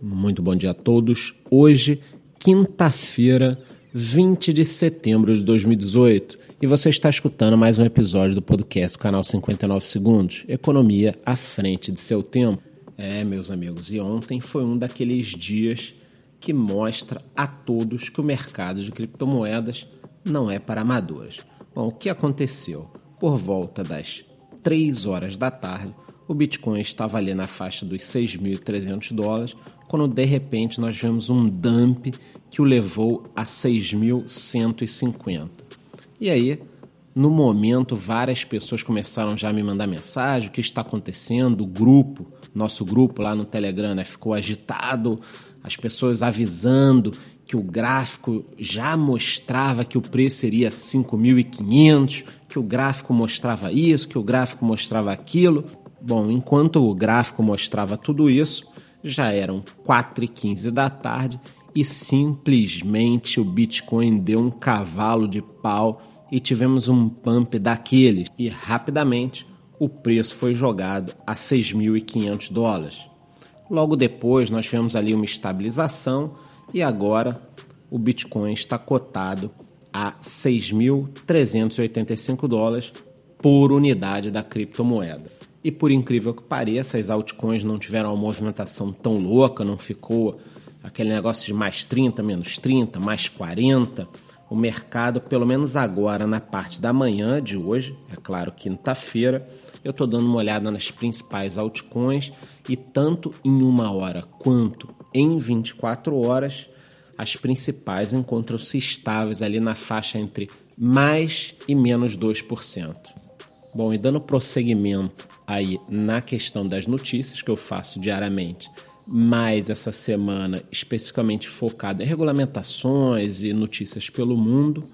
Muito bom dia a todos. Hoje, quinta-feira, 20 de setembro de 2018, e você está escutando mais um episódio do podcast do canal 59 Segundos Economia à frente de seu tempo. É, meus amigos, e ontem foi um daqueles dias que mostra a todos que o mercado de criptomoedas não é para amadores. Bom, o que aconteceu? Por volta das 3 horas da tarde, o Bitcoin estava ali na faixa dos 6.300 dólares, quando de repente nós vemos um dump que o levou a 6.150. E aí, no momento, várias pessoas começaram já a me mandar mensagem: o que está acontecendo? O grupo, nosso grupo lá no Telegram, né, ficou agitado, as pessoas avisando que o gráfico já mostrava que o preço seria 5.500, que o gráfico mostrava isso, que o gráfico mostrava aquilo. Bom, enquanto o gráfico mostrava tudo isso, já eram 4 e 15 da tarde e simplesmente o Bitcoin deu um cavalo de pau e tivemos um pump daqueles e rapidamente o preço foi jogado a 6.500 dólares. Logo depois nós tivemos ali uma estabilização e agora o Bitcoin está cotado a 6.385 dólares por unidade da criptomoeda. E por incrível que pareça, as altcoins não tiveram uma movimentação tão louca, não ficou aquele negócio de mais 30, menos 30, mais 40. O mercado, pelo menos agora na parte da manhã de hoje, é claro, quinta-feira, eu estou dando uma olhada nas principais altcoins e tanto em uma hora quanto em 24 horas, as principais encontram-se estáveis ali na faixa entre mais e menos 2%. Bom, e dando prosseguimento aí na questão das notícias que eu faço diariamente, mais essa semana especificamente focada em regulamentações e notícias pelo mundo,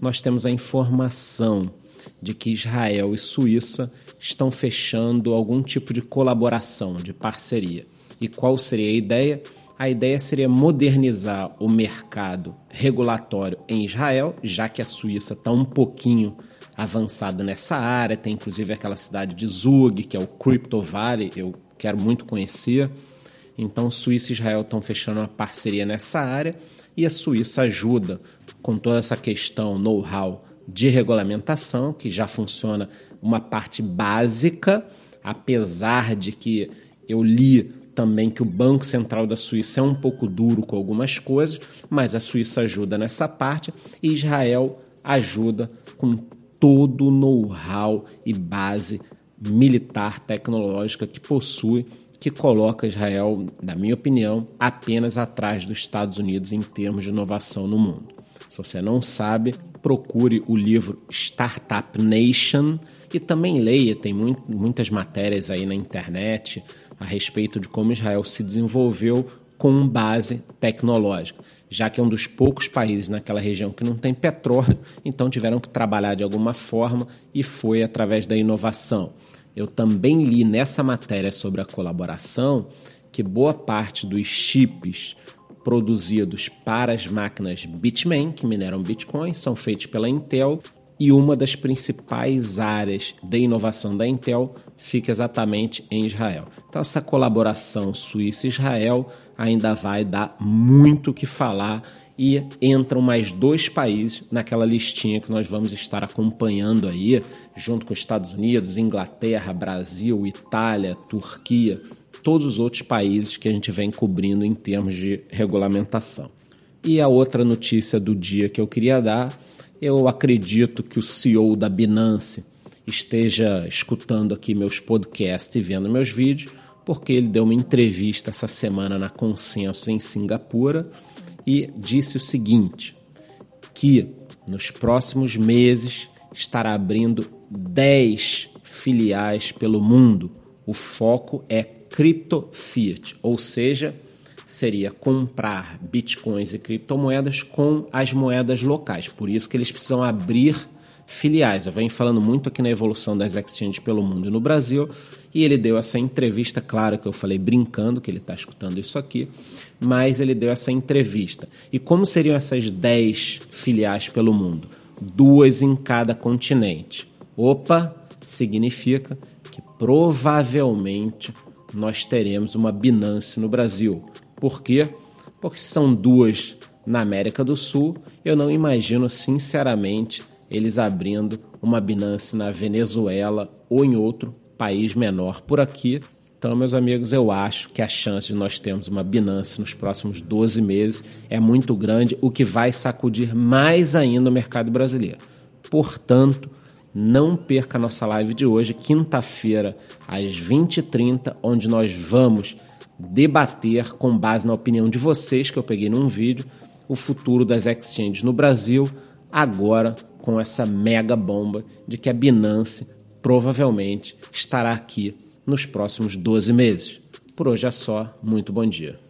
nós temos a informação de que Israel e Suíça estão fechando algum tipo de colaboração, de parceria. E qual seria a ideia? A ideia seria modernizar o mercado regulatório em Israel, já que a Suíça está um pouquinho avançado nessa área. Tem inclusive aquela cidade de Zug, que é o Crypto Valley, eu quero muito conhecer. Então, Suíça e Israel estão fechando uma parceria nessa área e a Suíça ajuda com toda essa questão know-how de regulamentação, que já funciona uma parte básica, apesar de que eu li também que o Banco Central da Suíça é um pouco duro com algumas coisas, mas a Suíça ajuda nessa parte e Israel ajuda com todo o know-how e base militar tecnológica que possui, que coloca Israel, na minha opinião, apenas atrás dos Estados Unidos em termos de inovação no mundo. Se você não sabe, procure o livro Startup Nation e também leia, tem muito, muitas matérias aí na internet a respeito de como Israel se desenvolveu com base tecnológica já que é um dos poucos países naquela região que não tem petróleo, então tiveram que trabalhar de alguma forma e foi através da inovação. Eu também li nessa matéria sobre a colaboração que boa parte dos chips produzidos para as máquinas Bitmain, que mineram Bitcoin, são feitos pela Intel e uma das principais áreas de inovação da Intel fica exatamente em Israel. Então, essa colaboração Suíça-Israel ainda vai dar muito o que falar e entram mais dois países naquela listinha que nós vamos estar acompanhando aí, junto com Estados Unidos, Inglaterra, Brasil, Itália, Turquia, todos os outros países que a gente vem cobrindo em termos de regulamentação. E a outra notícia do dia que eu queria dar eu acredito que o CEO da Binance esteja escutando aqui meus podcasts e vendo meus vídeos, porque ele deu uma entrevista essa semana na Consenso em Singapura e disse o seguinte: que nos próximos meses estará abrindo 10 filiais pelo mundo. O foco é cripto fiat, ou seja, seria comprar bitcoins e criptomoedas com as moedas locais. Por isso que eles precisam abrir filiais. Eu venho falando muito aqui na evolução das exchanges pelo mundo e no Brasil, e ele deu essa entrevista, claro que eu falei brincando que ele está escutando isso aqui, mas ele deu essa entrevista. E como seriam essas 10 filiais pelo mundo? Duas em cada continente. Opa, significa que provavelmente nós teremos uma Binance no Brasil Por quê? Porque são duas na América do Sul, eu não imagino sinceramente eles abrindo uma Binance na Venezuela ou em outro país menor por aqui. Então, meus amigos, eu acho que a chance de nós termos uma Binance nos próximos 12 meses é muito grande, o que vai sacudir mais ainda o mercado brasileiro. Portanto, não perca a nossa live de hoje, quinta-feira, às 20h30, onde nós vamos debater, com base na opinião de vocês que eu peguei num vídeo, o futuro das exchanges no Brasil, agora com essa mega bomba de que a Binance provavelmente estará aqui nos próximos 12 meses. Por hoje é só, muito bom dia.